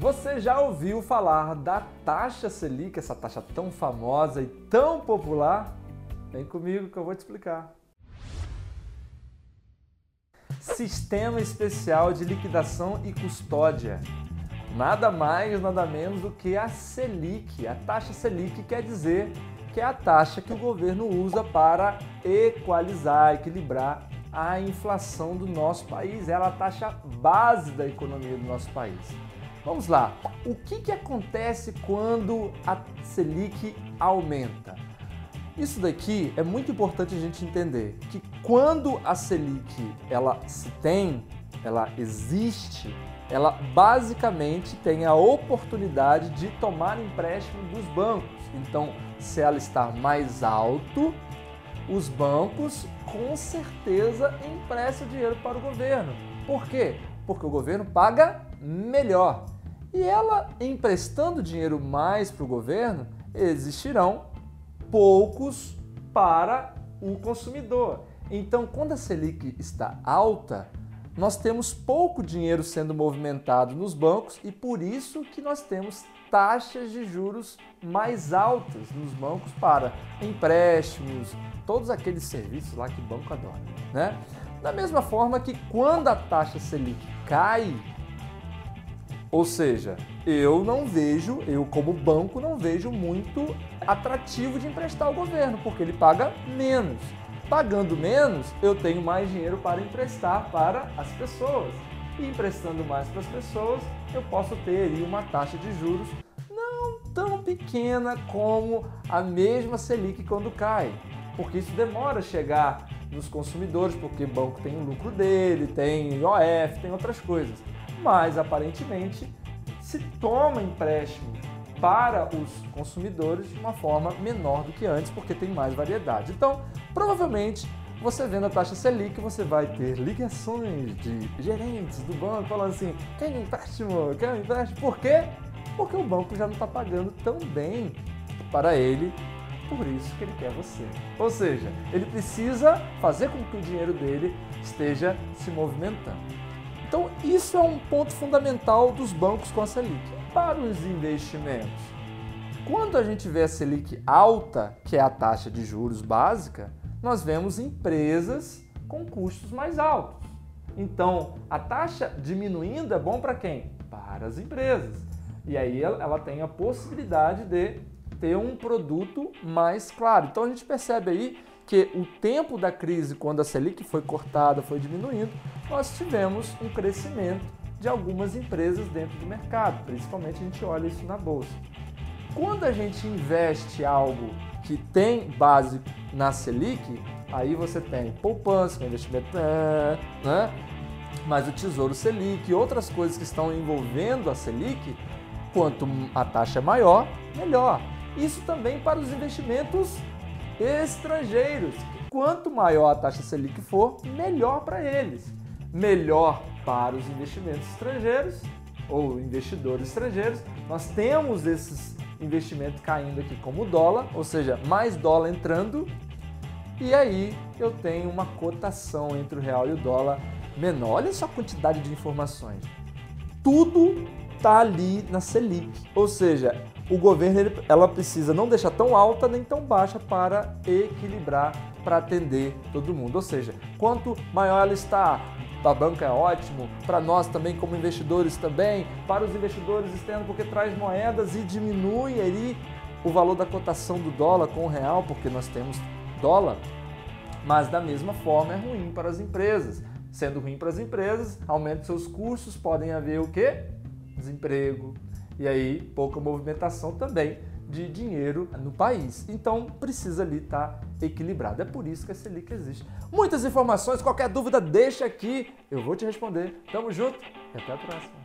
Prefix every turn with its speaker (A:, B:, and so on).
A: Você já ouviu falar da taxa Selic, essa taxa tão famosa e tão popular? Vem comigo que eu vou te explicar. Sistema Especial de Liquidação e Custódia. Nada mais, nada menos do que a Selic. A taxa Selic quer dizer que é a taxa que o governo usa para equalizar, equilibrar a inflação do nosso país. Ela é a taxa base da economia do nosso país. Vamos lá. O que, que acontece quando a Selic aumenta? Isso daqui é muito importante a gente entender que quando a Selic ela se tem, ela existe, ela basicamente tem a oportunidade de tomar empréstimo dos bancos. Então, se ela está mais alto, os bancos com certeza emprestam dinheiro para o governo. Por quê? Porque o governo paga melhor. E ela emprestando dinheiro mais para o governo, existirão poucos para o consumidor. Então, quando a Selic está alta, nós temos pouco dinheiro sendo movimentado nos bancos e por isso que nós temos taxas de juros mais altas nos bancos para empréstimos, todos aqueles serviços lá que o banco adora, né? Da mesma forma que quando a taxa Selic cai, ou seja, eu não vejo, eu como banco não vejo muito atrativo de emprestar ao governo, porque ele paga menos. Pagando menos, eu tenho mais dinheiro para emprestar para as pessoas. E emprestando mais para as pessoas, eu posso ter uma taxa de juros não tão pequena como a mesma Selic quando cai. Porque isso demora a chegar nos consumidores, porque o banco tem o lucro dele, tem IOF, tem outras coisas mas aparentemente se toma empréstimo para os consumidores de uma forma menor do que antes, porque tem mais variedade. Então, provavelmente, você vendo a taxa Selic, você vai ter ligações de gerentes do banco falando assim: quer um empréstimo? Quer um empréstimo? Por quê? Porque o banco já não está pagando tão bem para ele, por isso que ele quer você. Ou seja, ele precisa fazer com que o dinheiro dele esteja se movimentando. Então, isso é um ponto fundamental dos bancos com a Selic. Para os investimentos? Quando a gente vê a Selic alta, que é a taxa de juros básica, nós vemos empresas com custos mais altos. Então, a taxa diminuindo é bom para quem? Para as empresas. E aí ela tem a possibilidade de ter um produto mais claro. Então a gente percebe aí que o tempo da crise, quando a Selic foi cortada, foi diminuindo, nós tivemos um crescimento de algumas empresas dentro do mercado, principalmente a gente olha isso na bolsa. Quando a gente investe algo que tem base na Selic, aí você tem poupança, investimento, né, né? mas o Tesouro Selic e outras coisas que estão envolvendo a Selic, quanto a taxa é maior, melhor. Isso também para os investimentos estrangeiros. Quanto maior a taxa Selic for, melhor para eles. Melhor para os investimentos estrangeiros ou investidores estrangeiros. Nós temos esses investimentos caindo aqui como dólar, ou seja, mais dólar entrando. E aí eu tenho uma cotação entre o real e o dólar menor. Olha só a quantidade de informações. Tudo está ali na Selic. Ou seja, o governo ele, ela precisa não deixar tão alta nem tão baixa para equilibrar, para atender todo mundo. Ou seja, quanto maior ela está, para a banca é ótimo, para nós também como investidores também, para os investidores externos porque traz moedas e diminui ali o valor da cotação do dólar com o real, porque nós temos dólar. Mas da mesma forma é ruim para as empresas. Sendo ruim para as empresas, aumenta seus custos, podem haver o quê? Desemprego, e aí pouca movimentação também de dinheiro no país. Então precisa ali estar tá equilibrado. É por isso que a Selic existe. Muitas informações, qualquer dúvida deixa aqui, eu vou te responder. Tamo junto e até a próxima.